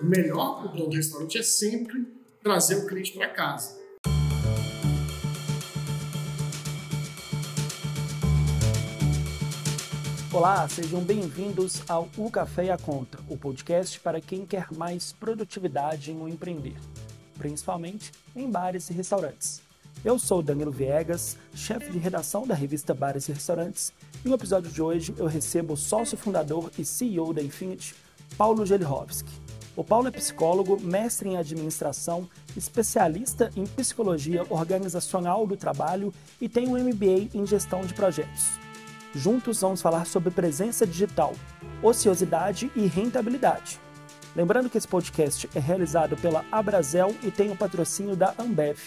O melhor para o restaurante é sempre trazer o cliente para casa. Olá, sejam bem-vindos ao O Café e a Conta, o podcast para quem quer mais produtividade em empreender, principalmente em bares e restaurantes. Eu sou Danilo Viegas, chefe de redação da revista Bares e Restaurantes, e no episódio de hoje eu recebo o sócio fundador e CEO da Infinity, Paulo Gelihovski. O Paulo é psicólogo, mestre em administração, especialista em psicologia organizacional do trabalho e tem um MBA em gestão de projetos. Juntos vamos falar sobre presença digital, ociosidade e rentabilidade. Lembrando que esse podcast é realizado pela Abrazel e tem o patrocínio da Ambev.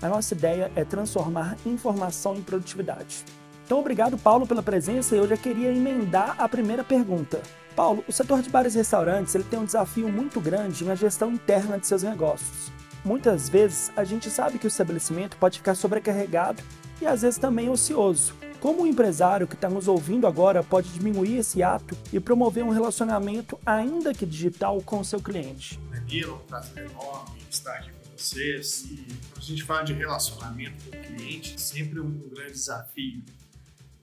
A nossa ideia é transformar informação em produtividade. Então, obrigado, Paulo, pela presença e eu já queria emendar a primeira pergunta. Paulo, o setor de bares e restaurantes ele tem um desafio muito grande na gestão interna de seus negócios. Muitas vezes a gente sabe que o estabelecimento pode ficar sobrecarregado e às vezes também ocioso. Como o empresário que está nos ouvindo agora pode diminuir esse ato e promover um relacionamento, ainda que digital, com o seu cliente? Danilo, um prazer enorme estar aqui com vocês. E quando a gente fala de relacionamento com o cliente, é sempre um grande desafio.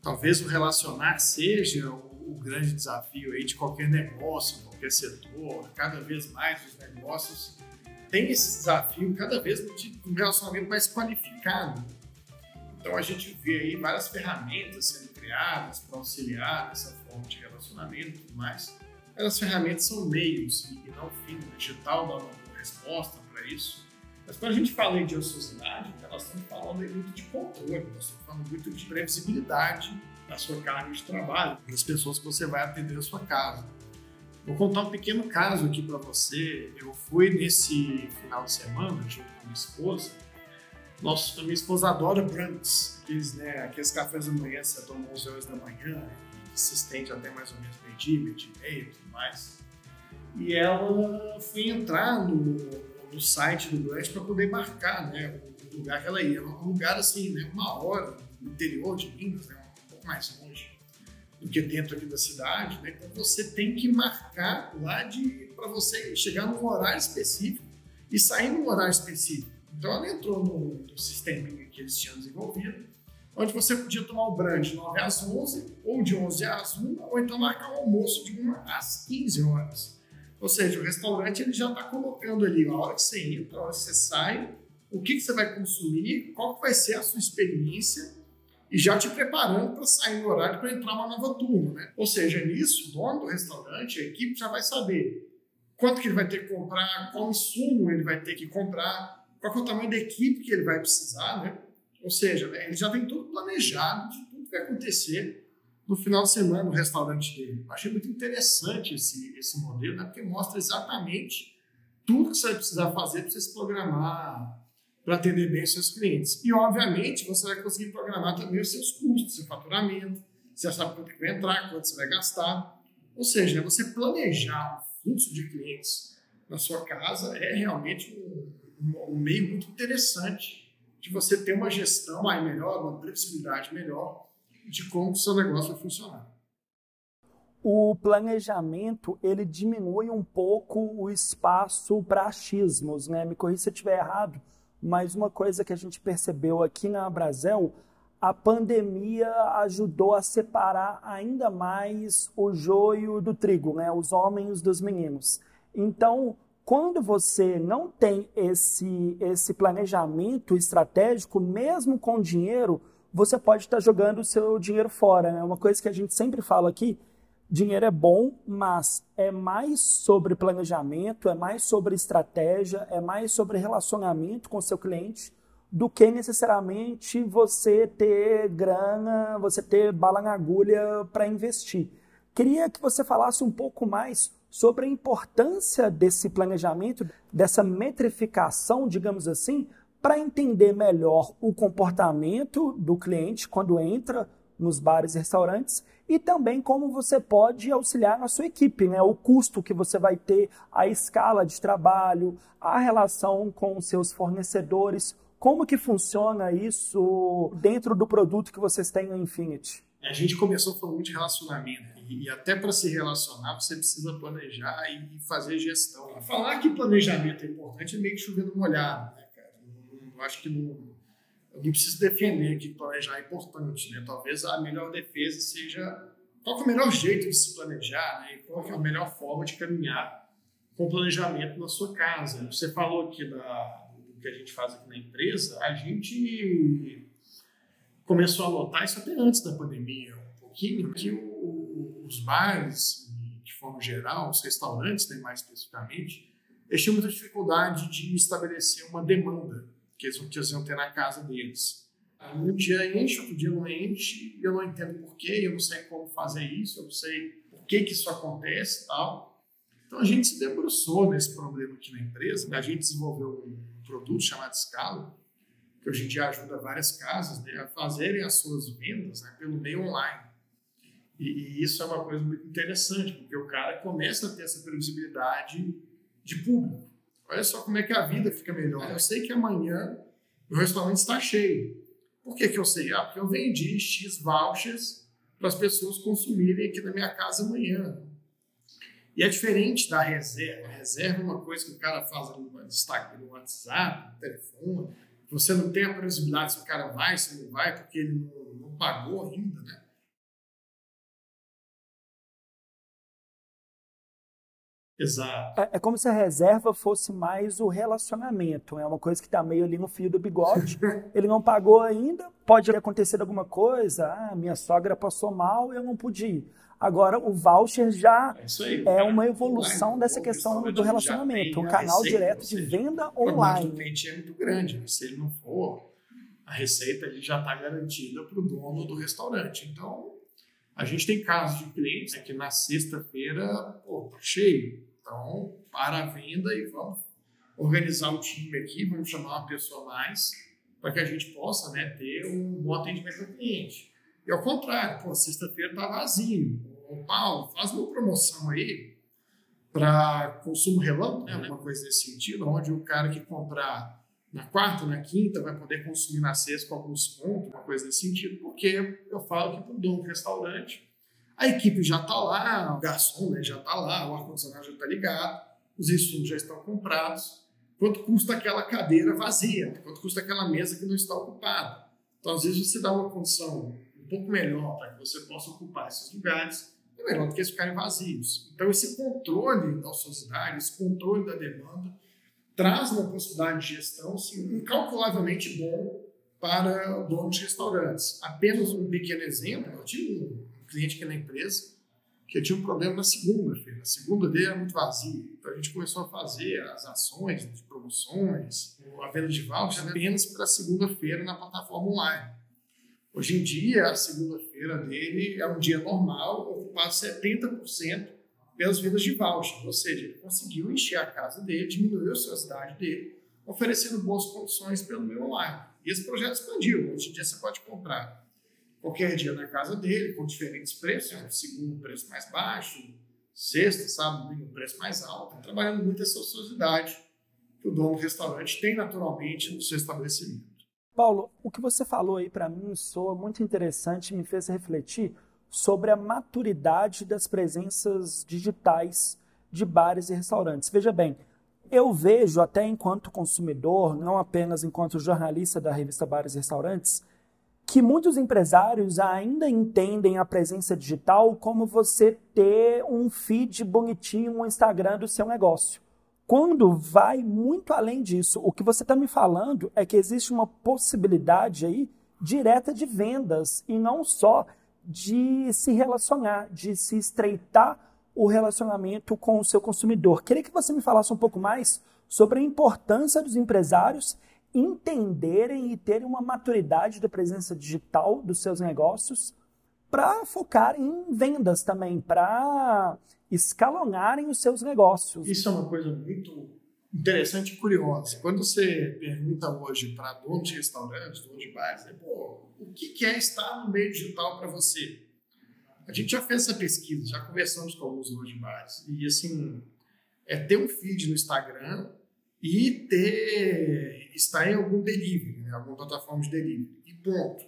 Talvez o relacionar seja o grande desafio aí de qualquer negócio, qualquer setor. Cada vez mais os negócios têm esse desafio, cada vez de um relacionamento mais qualificado então a gente vê aí várias ferramentas sendo criadas para auxiliar essa forma de relacionamento e tudo mais. Ferramentas são meios e não fim. O digital dá uma resposta para isso. Mas quando a gente fala de ociosidade, nós estamos falando muito de controle, nós estamos falando muito de previsibilidade da sua carga de trabalho, das pessoas que você vai atender na sua casa. Vou contar um pequeno caso aqui para você. Eu fui nesse final de semana, junto com minha esposa, nossa, minha esposa adora brunch, aqueles, né, aqueles cafés da manhã, você toma 11 horas da manhã, que se estende até mais ou menos meio-dia, meio-dia e meio tudo mais. E ela foi entrar no, no site do brunch para poder marcar né, o lugar que ela ia. Um lugar assim, né, uma hora no interior de Minas, né, um pouco mais longe do que dentro aqui da cidade. Né, então você tem que marcar lá para você chegar num horário específico e sair num horário específico. Então ela entrou no, no sistema que eles tinham desenvolvido, onde você podia tomar o brunch de 9 às 11, ou de 11 às 1, ou então marcar o almoço de 1 às 15 horas. Ou seja, o restaurante ele já está colocando ali a hora que você entra, a hora que você sai, o que, que você vai consumir, qual que vai ser a sua experiência e já te preparando para sair no horário para entrar uma nova turma. Né? Ou seja, nisso, o dono do restaurante, a equipe já vai saber quanto que ele vai ter que comprar, qual insumo ele vai ter que comprar, qual é o tamanho da equipe que ele vai precisar, né? Ou seja, né, ele já tem tudo planejado de tudo que vai acontecer no final de semana no restaurante dele. Achei muito interessante esse, esse modelo, né? porque mostra exatamente tudo que você vai precisar fazer para se programar para atender bem os seus clientes. E, obviamente, você vai conseguir programar também os seus custos, seu faturamento, você sabe quanto que vai entrar, quanto você vai gastar. Ou seja, você planejar o fluxo de clientes na sua casa é realmente um, um meio muito interessante de você ter uma gestão aí melhor, uma previsibilidade melhor de como o seu negócio vai funcionar. O planejamento ele diminui um pouco o espaço para achismos, né? Me corrija se eu estiver errado, mas uma coisa que a gente percebeu aqui na Brasel, a pandemia ajudou a separar ainda mais o joio do trigo, né? Os homens dos meninos. Então, quando você não tem esse, esse planejamento estratégico, mesmo com dinheiro, você pode estar jogando o seu dinheiro fora. É né? uma coisa que a gente sempre fala aqui: dinheiro é bom, mas é mais sobre planejamento, é mais sobre estratégia, é mais sobre relacionamento com o seu cliente do que necessariamente você ter grana, você ter bala na agulha para investir. Queria que você falasse um pouco mais sobre a importância desse planejamento, dessa metrificação, digamos assim, para entender melhor o comportamento do cliente quando entra nos bares e restaurantes e também como você pode auxiliar na sua equipe, né? O custo que você vai ter, a escala de trabalho, a relação com os seus fornecedores, como que funciona isso dentro do produto que vocês têm no Infinity? A gente começou falando de relacionamento e, até para se relacionar você precisa planejar e fazer gestão. Falar que planejamento é importante é meio que chovendo molhado, né? Eu acho que não, eu não preciso defender que planejar é importante, né? Talvez a melhor defesa seja qual é o melhor jeito de se planejar, né? E qual é a melhor forma de caminhar com planejamento na sua casa. Você falou aqui da, do que a gente faz aqui na empresa, a gente começou a notar isso até antes da pandemia, um pouquinho, que o, os bares, de forma geral, os restaurantes, né, mais especificamente, eles tinham muita dificuldade de estabelecer uma demanda que eles, iam ter na casa deles. Um dia enche, outro dia não enche, eu não entendo porquê, eu não sei como fazer isso, eu não sei por que, que isso acontece tal. Então a gente se debruçou nesse problema aqui na empresa. A gente desenvolveu um produto chamado Scala, que hoje em dia ajuda várias casas né, a fazerem as suas vendas né, pelo meio online. E, e, isso é uma coisa muito interessante, porque o cara começa a ter essa previsibilidade de público. Olha só como é que a vida fica melhor. Eu sei que amanhã o restaurante está cheio. Por que, que eu sei? Ah, porque eu vendi X vouchers para as pessoas consumirem aqui na minha casa amanhã. E é diferente da reserva. A reserva é uma coisa que o cara faz no destaque no WhatsApp, no telefone. Você não tem a previsibilidade se o cara vai, se não vai, porque ele não, não pagou ainda, né? Exato. É, é, como se a reserva fosse mais o relacionamento. É uma coisa que está meio ali no fio do bigode. Ele não pagou ainda, pode acontecer alguma coisa. Ah, minha sogra passou mal, eu não pude ir. Agora, o voucher já é, aí, é uma evolução online, dessa questão do relacionamento, um canal direto de venda online. O cliente é muito grande, se ele não for, a receita ele já está garantida para o dono do restaurante. Então, a gente tem casos de clientes né, que na sexta-feira, pô, tá cheio. Então, para a venda e vamos organizar o time aqui, vamos chamar uma pessoa a mais para que a gente possa né, ter um bom atendimento ao cliente. E ao contrário, pô, sexta-feira tá vazio. Ô, Paulo, faz uma promoção aí para consumo relâmpago, né? uma coisa nesse sentido, onde o cara que comprar na quarta, na quinta, vai poder consumir na sexta com algum desconto, uma coisa nesse sentido, porque eu falo que para o dono do restaurante, a equipe já está lá, o garçom né, já está lá, o ar-condicionado já está ligado, os insumos já estão comprados. Quanto custa aquela cadeira vazia? Quanto custa aquela mesa que não está ocupada? Então, às vezes, você dá uma condição um pouco melhor para que você possa ocupar esses lugares, é melhor do que eles ficarem vazios. Então, esse controle da ociosidade, esse controle da demanda, traz uma possibilidade de gestão assim, incalculavelmente bom para donos de restaurantes. Apenas um pequeno exemplo, eu tive um cliente aqui na empresa que tinha um problema na segunda-feira. A segunda dele era muito vazia. Então a gente começou a fazer as ações de promoções, a venda de vouchers apenas para segunda-feira na plataforma online. Hoje em dia, a segunda-feira dele é um dia normal, ocupado 70% pelas vendas de voucher, ou seja, ele conseguiu encher a casa dele, diminuiu a ociosidade dele, oferecendo boas condições pelo meio online. E esse projeto expandiu. Hoje em dia você pode comprar qualquer dia na casa dele, com diferentes preços, né? segundo preço mais baixo, sexta, sábado, domingo, preço mais alto, trabalhando muito essa ociosidade que o dono do restaurante tem naturalmente no seu estabelecimento. Paulo, o que você falou aí para mim soa muito interessante me fez refletir sobre a maturidade das presenças digitais de bares e restaurantes. Veja bem, eu vejo até enquanto consumidor, não apenas enquanto jornalista da revista Bares e Restaurantes, que muitos empresários ainda entendem a presença digital como você ter um feed bonitinho no Instagram do seu negócio. Quando vai muito além disso, o que você está me falando é que existe uma possibilidade aí direta de vendas e não só de se relacionar, de se estreitar o relacionamento com o seu consumidor. Queria que você me falasse um pouco mais sobre a importância dos empresários entenderem e terem uma maturidade da presença digital dos seus negócios para focar em vendas também, para escalonarem os seus negócios. Isso é uma coisa muito interessante e curiosa. Quando você pergunta hoje para donos de restaurantes, donos de bares, né, Pô, o que é estar no meio digital para você? A gente já fez essa pesquisa, já conversamos com alguns donos de bares. E assim, é ter um feed no Instagram e ter estar em algum delivery, né, alguma plataforma de delivery. E ponto.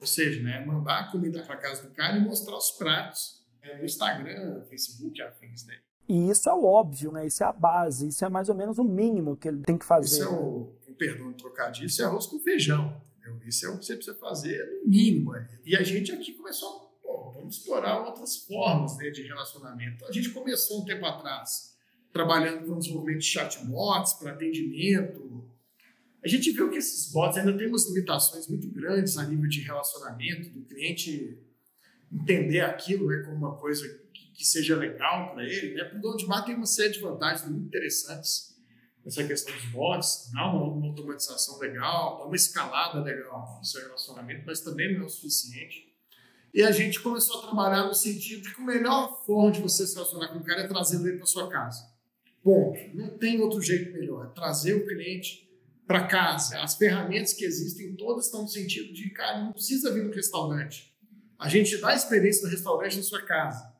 Ou seja, né, mandar a comida para casa do cara e mostrar os pratos é, no Instagram, Facebook, afins dele. E isso é o óbvio, né? Isso é a base, isso é mais ou menos o mínimo que ele tem que fazer. Isso é o, com perdão trocadilho, isso é arroz com feijão. Entendeu? Isso é o que você precisa fazer no mínimo. E a gente aqui começou, pô, vamos explorar outras formas né, de relacionamento. A gente começou um tempo atrás trabalhando com desenvolvimento de chatbots para atendimento. A gente viu que esses bots ainda têm umas limitações muito grandes a nível de relacionamento, do cliente entender aquilo né, como uma coisa que, que seja legal para ele. Né? Para o dono de bar tem uma série de vantagens muito interessantes nessa questão dos bots, dá uma, uma automatização legal, dá uma escalada legal no seu relacionamento, mas também não é o suficiente. E a gente começou a trabalhar no sentido de que a melhor forma de você se relacionar com o cara é trazê-lo ele para sua casa. Ponto. Não tem outro jeito melhor. É trazer o cliente para casa. As ferramentas que existem todas estão no sentido de, cara, não precisa vir no restaurante. A gente dá a experiência do restaurante na sua casa.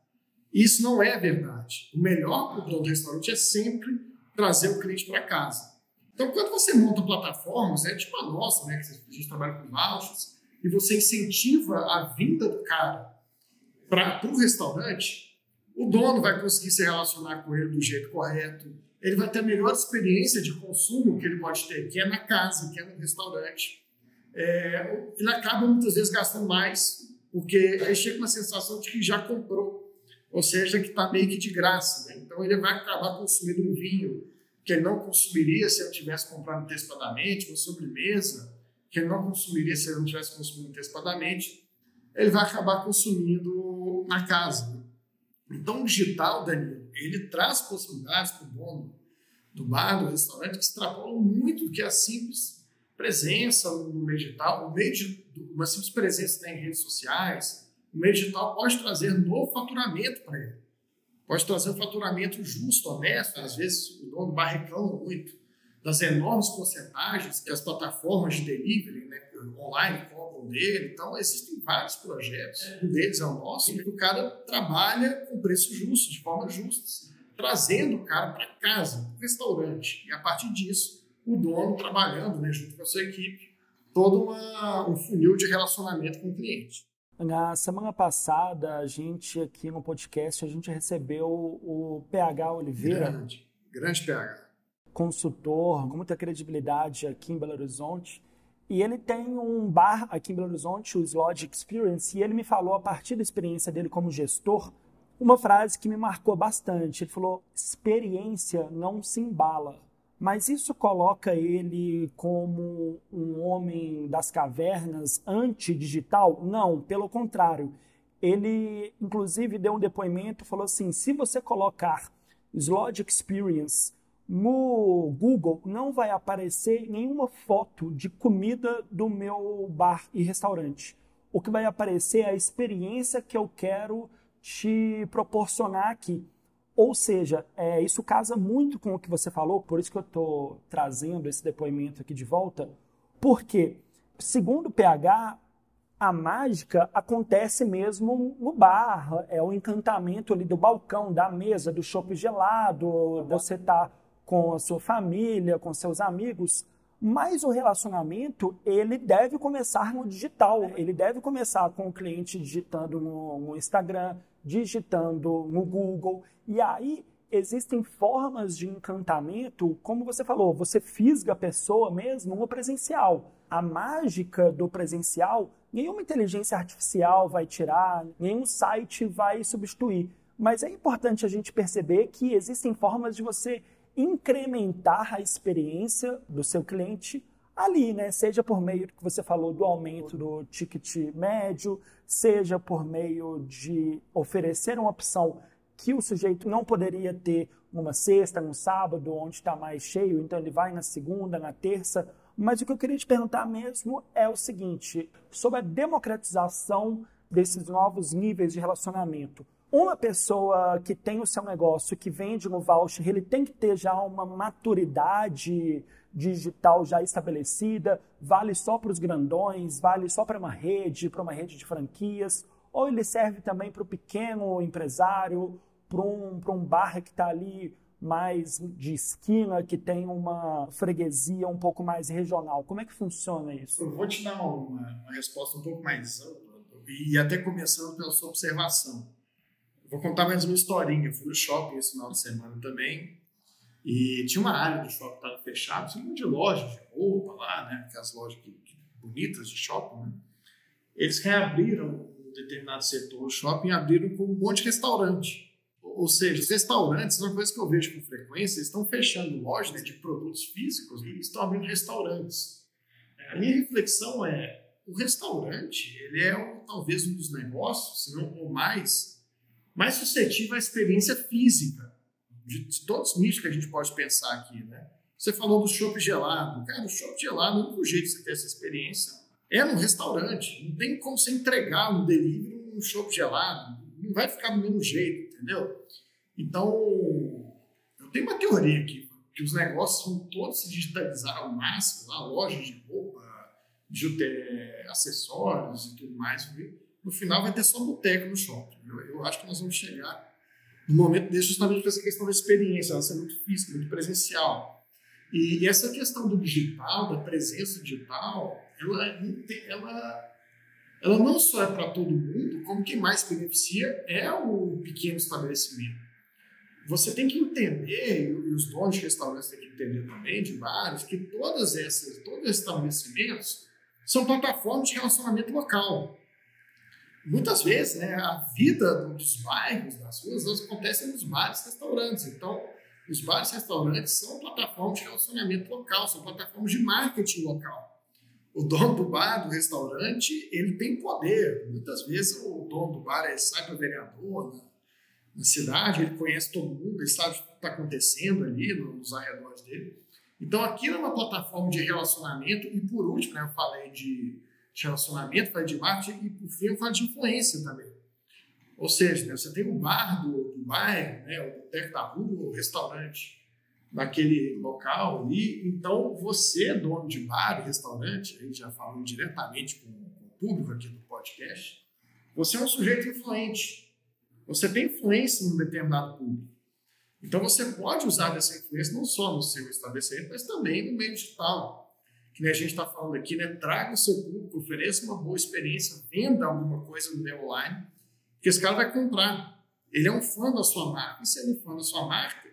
Isso não é verdade. O melhor para o dono do restaurante é sempre trazer o cliente para casa. Então, quando você monta plataformas, é tipo a nossa, né, que a gente trabalha com vouchers, e você incentiva a vinda do cara para o restaurante, o dono vai conseguir se relacionar com ele do jeito correto, ele vai ter a melhor experiência de consumo que ele pode ter, que é na casa, que é no restaurante. É, ele acaba muitas vezes gastando mais, porque ele chega com a sensação de que já comprou, ou seja, que está meio que de graça. Né? Então ele vai acabar consumindo um vinho que ele não consumiria se ele tivesse comprado antecipadamente, uma sobremesa que ele não consumiria se ele não tivesse consumido antecipadamente, ele vai acabar consumindo na casa. Né? Então, o digital, Danilo, ele traz possibilidades para o dono do bar, do restaurante, que extrapolam muito do que a simples presença no meio digital, meio de, uma simples presença em redes sociais. O meio digital pode trazer novo faturamento para ele. Pode trazer um faturamento justo, honesto. Às vezes, o dono do bar reclama muito das enormes porcentagens que as plataformas de delivery né, online cobram dele. Então, existem vários projetos. Um deles é o nosso, em que o cara trabalha com preço justo, de forma justa, trazendo o cara para casa, para o restaurante. E a partir disso, o dono trabalhando né, junto com a sua equipe, todo uma, um funil de relacionamento com o cliente. Na semana passada, a gente aqui no podcast, a gente recebeu o PH Oliveira. Grande, grande PH consultor com muita credibilidade aqui em Belo Horizonte. E ele tem um bar aqui em Belo Horizonte, o Slodge Experience, e ele me falou, a partir da experiência dele como gestor, uma frase que me marcou bastante. Ele falou: experiência não se embala. Mas isso coloca ele como um homem das cavernas anti-digital? Não, pelo contrário. Ele, inclusive, deu um depoimento, falou assim: se você colocar Slodge Experience no Google não vai aparecer nenhuma foto de comida do meu bar e restaurante. O que vai aparecer é a experiência que eu quero te proporcionar aqui. Ou seja, é, isso casa muito com o que você falou, por isso que eu estou trazendo esse depoimento aqui de volta, porque, segundo o PH, a mágica acontece mesmo no bar, é o encantamento ali do balcão, da mesa, do chopp gelado, você tá com a sua família, com seus amigos, mas o relacionamento ele deve começar no digital. Ele deve começar com o cliente digitando no, no Instagram, digitando no Google. E aí existem formas de encantamento, como você falou, você fisga a pessoa mesmo no presencial. A mágica do presencial, nenhuma inteligência artificial vai tirar, nenhum site vai substituir. Mas é importante a gente perceber que existem formas de você incrementar a experiência do seu cliente ali, né? Seja por meio que você falou do aumento do ticket médio, seja por meio de oferecer uma opção que o sujeito não poderia ter numa sexta, num sábado, onde está mais cheio, então ele vai na segunda, na terça. Mas o que eu queria te perguntar mesmo é o seguinte: sobre a democratização desses novos níveis de relacionamento. Uma pessoa que tem o seu negócio, que vende no voucher, ele tem que ter já uma maturidade digital já estabelecida, vale só para os grandões, vale só para uma rede, para uma rede de franquias, ou ele serve também para o pequeno empresário, para um, um bar que está ali mais de esquina, que tem uma freguesia um pouco mais regional? Como é que funciona isso? Eu vou te dar uma, uma resposta um pouco mais ampla, e até começando pela sua observação. Vou contar mais uma historinha. Eu fui no shopping esse final de semana também, e tinha uma área do shopping que estava fechada, tinha um monte de lojas de roupa lá, né? Aquelas lojas que, que, bonitas de shopping, né? Eles reabriram um determinado setor do shopping e abriram com um monte de restaurante. Ou seja, os restaurantes, uma coisa que eu vejo com frequência, eles estão fechando lojas né, de produtos físicos e estão abrindo restaurantes. A minha reflexão é, o restaurante, ele é talvez um dos negócios, se não o mais, mais suscetível à experiência física de, todos os nichos que a gente pode pensar aqui, né? Você falou do chopp gelado. Cara, o chopp gelado, o único jeito de você ter essa experiência é no restaurante. Não tem como você entregar no delivery um chopp gelado. Não vai ficar do mesmo jeito, entendeu? Então, eu tenho uma teoria aqui, que os negócios vão todos se digitalizar ao máximo, lá, lojas de roupa, de é, acessórios e tudo mais. No final vai ter só boteco no shopping. Eu, eu acho que nós vamos chegar no momento desse justamente com essa questão da experiência, ela ser muito física, muito presencial. E, e essa questão do digital, da presença digital, ela, ela, ela não só é para todo mundo, como quem mais beneficia é o pequeno estabelecimento. Você tem que entender, e os donos de restaurantes têm que entender também, de bares, que todas essas, todos esses estabelecimentos são plataformas de relacionamento local muitas vezes, né, a vida dos bairros, das ruas, acontece nos bares e restaurantes. Então, os bares e restaurantes são plataformas de relacionamento local, são plataformas de marketing local. O dono do bar, do restaurante, ele tem poder. Muitas vezes o dono do bar sai para vereador na, na, cidade, ele conhece todo mundo, ele sabe o que está acontecendo ali nos arredores dele. Então, aquilo é uma plataforma de relacionamento. E por último, né, eu falei de de relacionamento, falei de marketing e, por fim, eu falo de influência também. Ou seja, né, você tem o bar do, do bairro, né, o boteco da rua, o restaurante naquele local ali. Então, você, dono de bar e restaurante, a gente já falando diretamente com, com o público aqui do podcast, você é um sujeito influente. Você tem influência num determinado público. Então, você pode usar dessa influência não só no seu estabelecimento, mas também no meio digital que a gente está falando aqui, né? Traga o seu público, ofereça uma boa experiência, venda alguma coisa no meu online, que esse cara vai comprar. Ele é um fã da sua marca. E se ele é um fã da sua marca,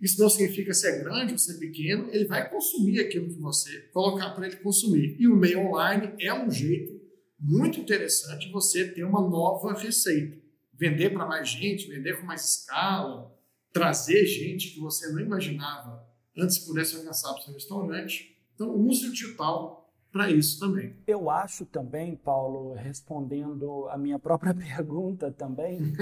isso não significa ser grande ou ser pequeno, ele vai consumir aquilo que você colocar para ele consumir. E o meio online é um jeito muito interessante você ter uma nova receita. Vender para mais gente, vender com mais escala, trazer gente que você não imaginava antes pudesse alcançar para o seu restaurante então, use o digital para isso também. Eu acho também, Paulo, respondendo a minha própria pergunta também,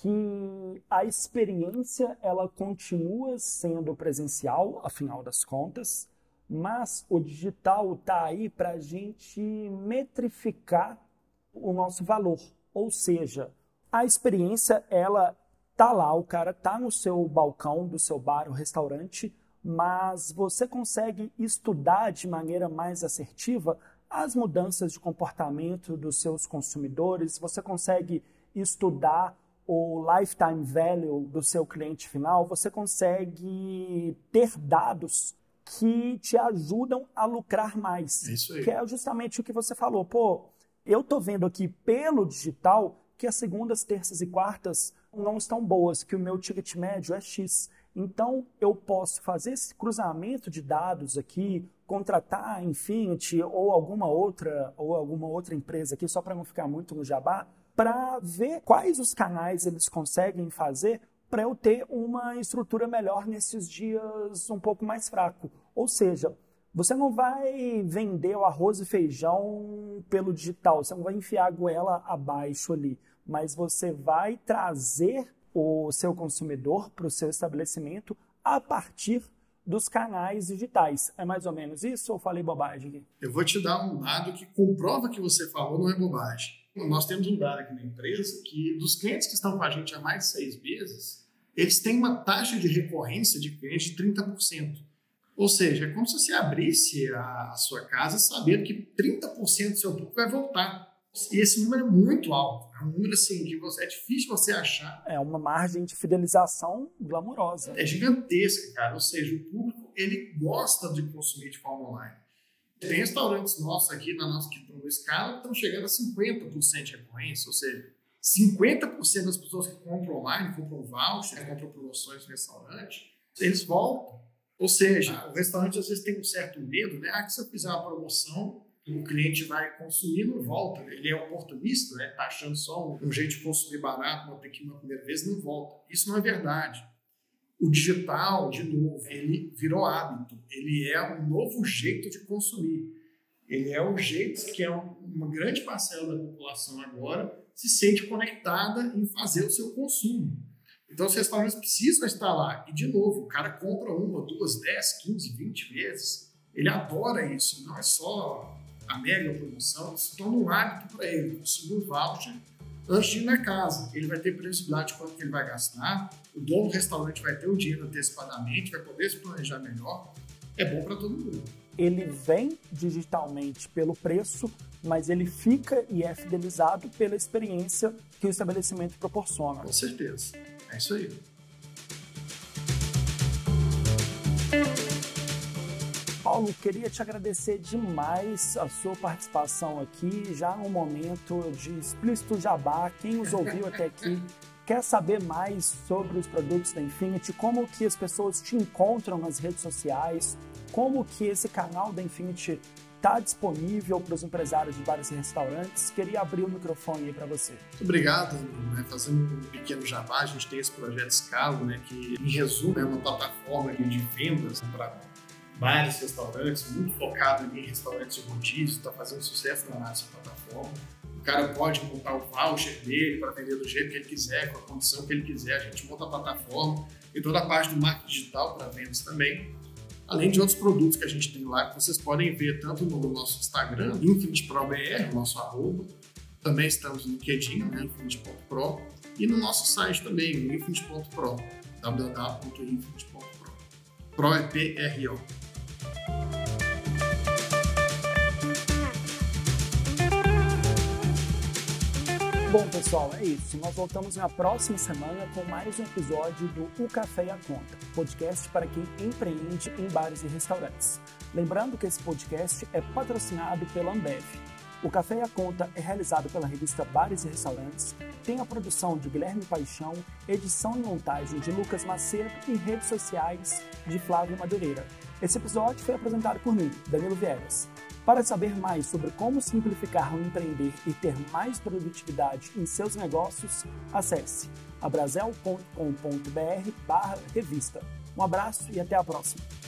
que a experiência ela continua sendo presencial, afinal das contas, mas o digital está aí para a gente metrificar o nosso valor. Ou seja, a experiência ela tá lá, o cara tá no seu balcão do seu bar ou restaurante, mas você consegue estudar de maneira mais assertiva as mudanças de comportamento dos seus consumidores, você consegue estudar o lifetime value do seu cliente final, você consegue ter dados que te ajudam a lucrar mais. É isso aí. Que é justamente o que você falou. Pô, eu tô vendo aqui pelo digital que as segundas, terças e quartas não estão boas, que o meu ticket médio é X. Então, eu posso fazer esse cruzamento de dados aqui, contratar a Infinity ou alguma outra ou alguma outra empresa aqui, só para não ficar muito no jabá, para ver quais os canais eles conseguem fazer para eu ter uma estrutura melhor nesses dias um pouco mais fraco. Ou seja, você não vai vender o arroz e feijão pelo digital, você não vai enfiar a goela abaixo ali, mas você vai trazer o seu consumidor para o seu estabelecimento a partir dos canais digitais. É mais ou menos isso ou falei bobagem? Eu vou te dar um dado que comprova que você falou não é bobagem. Nós temos um dado aqui na empresa que dos clientes que estão com a gente há mais de seis meses, eles têm uma taxa de recorrência de clientes de 30%. Ou seja, é como se você abrisse a, sua casa sabendo que 30% do seu público vai voltar. E esse número é muito alto, número assim que você, é difícil você achar. É uma margem de fidelização glamurosa. É gigantesca, cara. Ou seja, o público ele gosta de consumir de forma online. Tem restaurantes nossos aqui na nossa no escala que estão chegando a 50% de recorrência, ou seja, 50% das pessoas que compram online, compram voucher, compram promoções no restaurante, eles voltam. Ou seja, o restaurante às vezes tem um certo medo, né? Ah, que se eu fizer uma promoção, o cliente vai consumir não volta. Ele é oportunista, né? Tá achando só um jeito de consumir barato, uma uma primeira vez, não volta. Isso não é verdade. O digital, de novo, ele virou hábito. Ele é um novo jeito de consumir. Ele é o jeito que é uma grande parcela da população agora se sente conectada em fazer o seu consumo. Então, os restaurantes precisam estar lá. E, de novo, o cara compra uma, duas, dez, quinze, vinte vezes. Ele adora isso. Não é só a mega promoção, se torna um hábito para ele. Consumir o voucher antes de ir na casa. Ele vai ter previsibilidade de quanto ele vai gastar. O dono do restaurante vai ter o dinheiro antecipadamente, vai poder se planejar melhor. É bom para todo mundo. Ele vem digitalmente pelo preço, mas ele fica e é fidelizado pela experiência que o estabelecimento proporciona. Com certeza. É isso aí. Paulo, queria te agradecer demais a sua participação aqui, já no momento de explícito jabá. Quem nos ouviu até aqui quer saber mais sobre os produtos da Infinity, como que as pessoas te encontram nas redes sociais, como que esse canal da Infinity está disponível para os empresários de bares e restaurantes. Queria abrir o microfone aí para você. Muito obrigado. Né? Fazendo um pequeno jabá, a gente tem esse projeto Scalo, né, que em resumo é uma plataforma de vendas para bares, restaurantes, muito focado em restaurantes de rodízio, está fazendo sucesso na nossa plataforma. O cara pode montar o voucher dele para vender do jeito que ele quiser, com a condição que ele quiser. A gente monta a plataforma e toda a parte do marketing digital para vendas também além de outros produtos que a gente tem lá que vocês podem ver tanto no nosso Instagram, InfiniteProBR, nosso arroba, também estamos no LinkedIn, né, infinite.pro, e no nosso site também, infinite.pro, www.infinite.pro. Pro é P-R-O. Bom, pessoal, é isso. Nós voltamos na próxima semana com mais um episódio do O Café e a Conta, podcast para quem empreende em bares e restaurantes. Lembrando que esse podcast é patrocinado pela Ambev. O Café e a Conta é realizado pela revista Bares e Restaurantes, tem a produção de Guilherme Paixão, edição e montagem de Lucas Macedo e redes sociais de Flávio Madureira. Esse episódio foi apresentado por mim, Danilo Viegas. Para saber mais sobre como simplificar o empreender e ter mais produtividade em seus negócios, acesse abrazel.com.br revista. Um abraço e até a próxima!